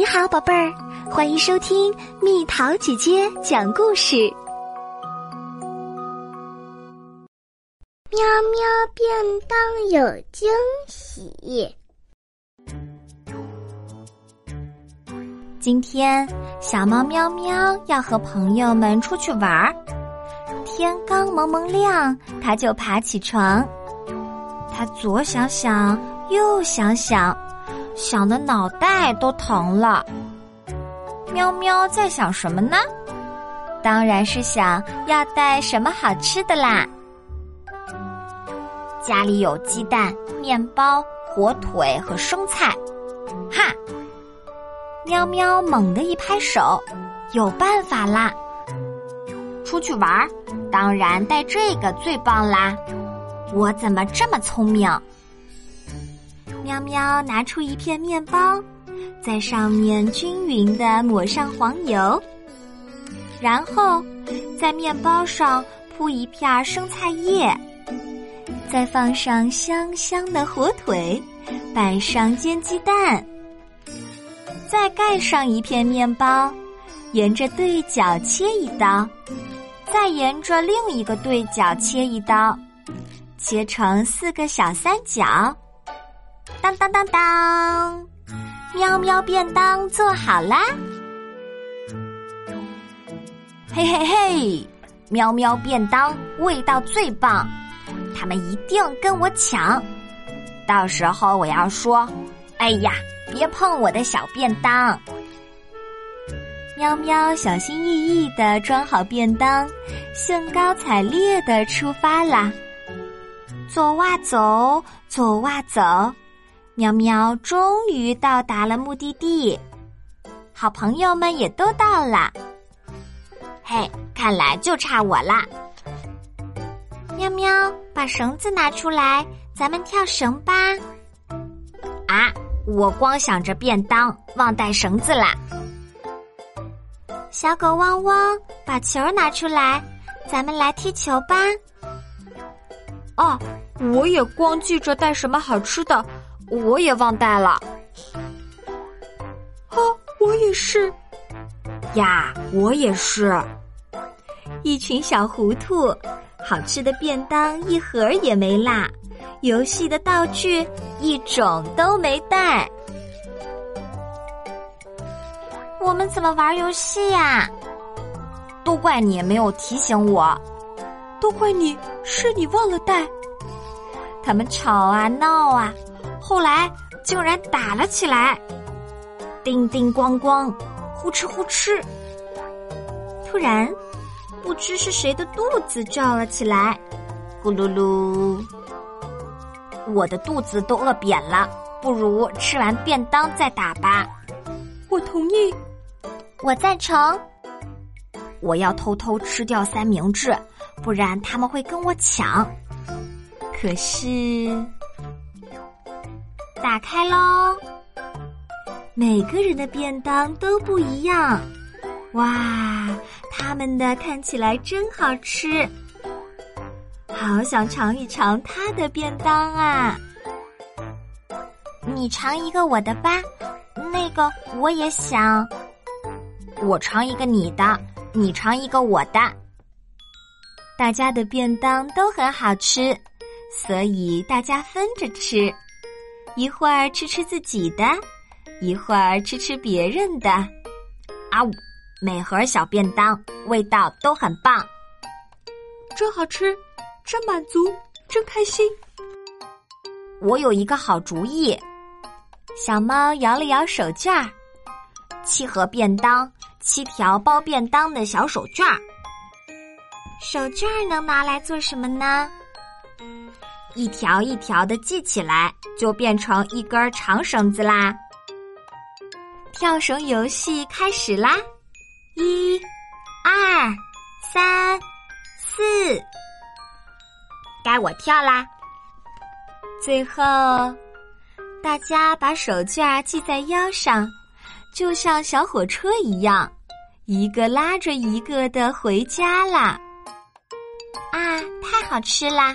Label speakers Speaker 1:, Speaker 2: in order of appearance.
Speaker 1: 你好，宝贝儿，欢迎收听蜜桃姐姐讲故事。
Speaker 2: 喵喵便当有惊喜。
Speaker 3: 今天，小猫喵喵要和朋友们出去玩儿。天刚蒙蒙亮，它就爬起床。它左想想，右想想。想的脑袋都疼了。喵喵在想什么呢？当然是想要带什么好吃的啦。家里有鸡蛋、面包、火腿和生菜。哈！喵喵猛地一拍手，有办法啦！出去玩，当然带这个最棒啦！我怎么这么聪明？喵喵拿出一片面包，在上面均匀的抹上黄油，然后在面包上铺一片生菜叶，再放上香香的火腿，摆上煎鸡蛋，再盖上一片面包，沿着对角切一刀，再沿着另一个对角切一刀，切成四个小三角。当当当当，喵喵便当做好啦！嘿嘿嘿，喵喵便当味道最棒，他们一定跟我抢。到时候我要说：“哎呀，别碰我的小便当！”喵喵小心翼翼的装好便当，兴高采烈的出发啦！走哇走，走哇走。喵喵终于到达了目的地，好朋友们也都到了。嘿，看来就差我啦！喵喵，把绳子拿出来，咱们跳绳吧。啊，我光想着便当，忘带绳子啦。小狗汪汪，把球拿出来，咱们来踢球吧。哦，我也光记着带什么好吃的。我也忘带了，
Speaker 4: 啊，我也是，
Speaker 3: 呀，我也是，一群小糊涂，好吃的便当一盒也没落，游戏的道具一种都没带，我们怎么玩游戏呀？都怪你没有提醒我，
Speaker 4: 都怪你是你忘了带，
Speaker 3: 他们吵啊闹啊。后来竟然打了起来，叮叮咣咣，呼哧呼哧。突然，不知是谁的肚子叫了起来，咕噜噜。我的肚子都饿扁了，不如吃完便当再打吧。
Speaker 4: 我同意，
Speaker 3: 我赞成。我要偷偷吃掉三明治，不然他们会跟我抢。可是。打开喽！每个人的便当都不一样，哇，他们的看起来真好吃，好想尝一尝他的便当啊！你尝一个我的吧，那个我也想。我尝一个你的，你尝一个我的。大家的便当都很好吃，所以大家分着吃。一会儿吃吃自己的，一会儿吃吃别人的，啊呜！每盒小便当味道都很棒，
Speaker 4: 真好吃，真满足，真开心。
Speaker 3: 我有一个好主意，小猫摇了摇手绢儿，七盒便当，七条包便当的小手绢儿。手绢儿能拿来做什么呢？一条一条的系起来，就变成一根长绳子啦。跳绳游戏开始啦！一、二、三、四，该我跳啦。最后，大家把手绢系在腰上，就像小火车一样，一个拉着一个的回家啦。啊，太好吃啦！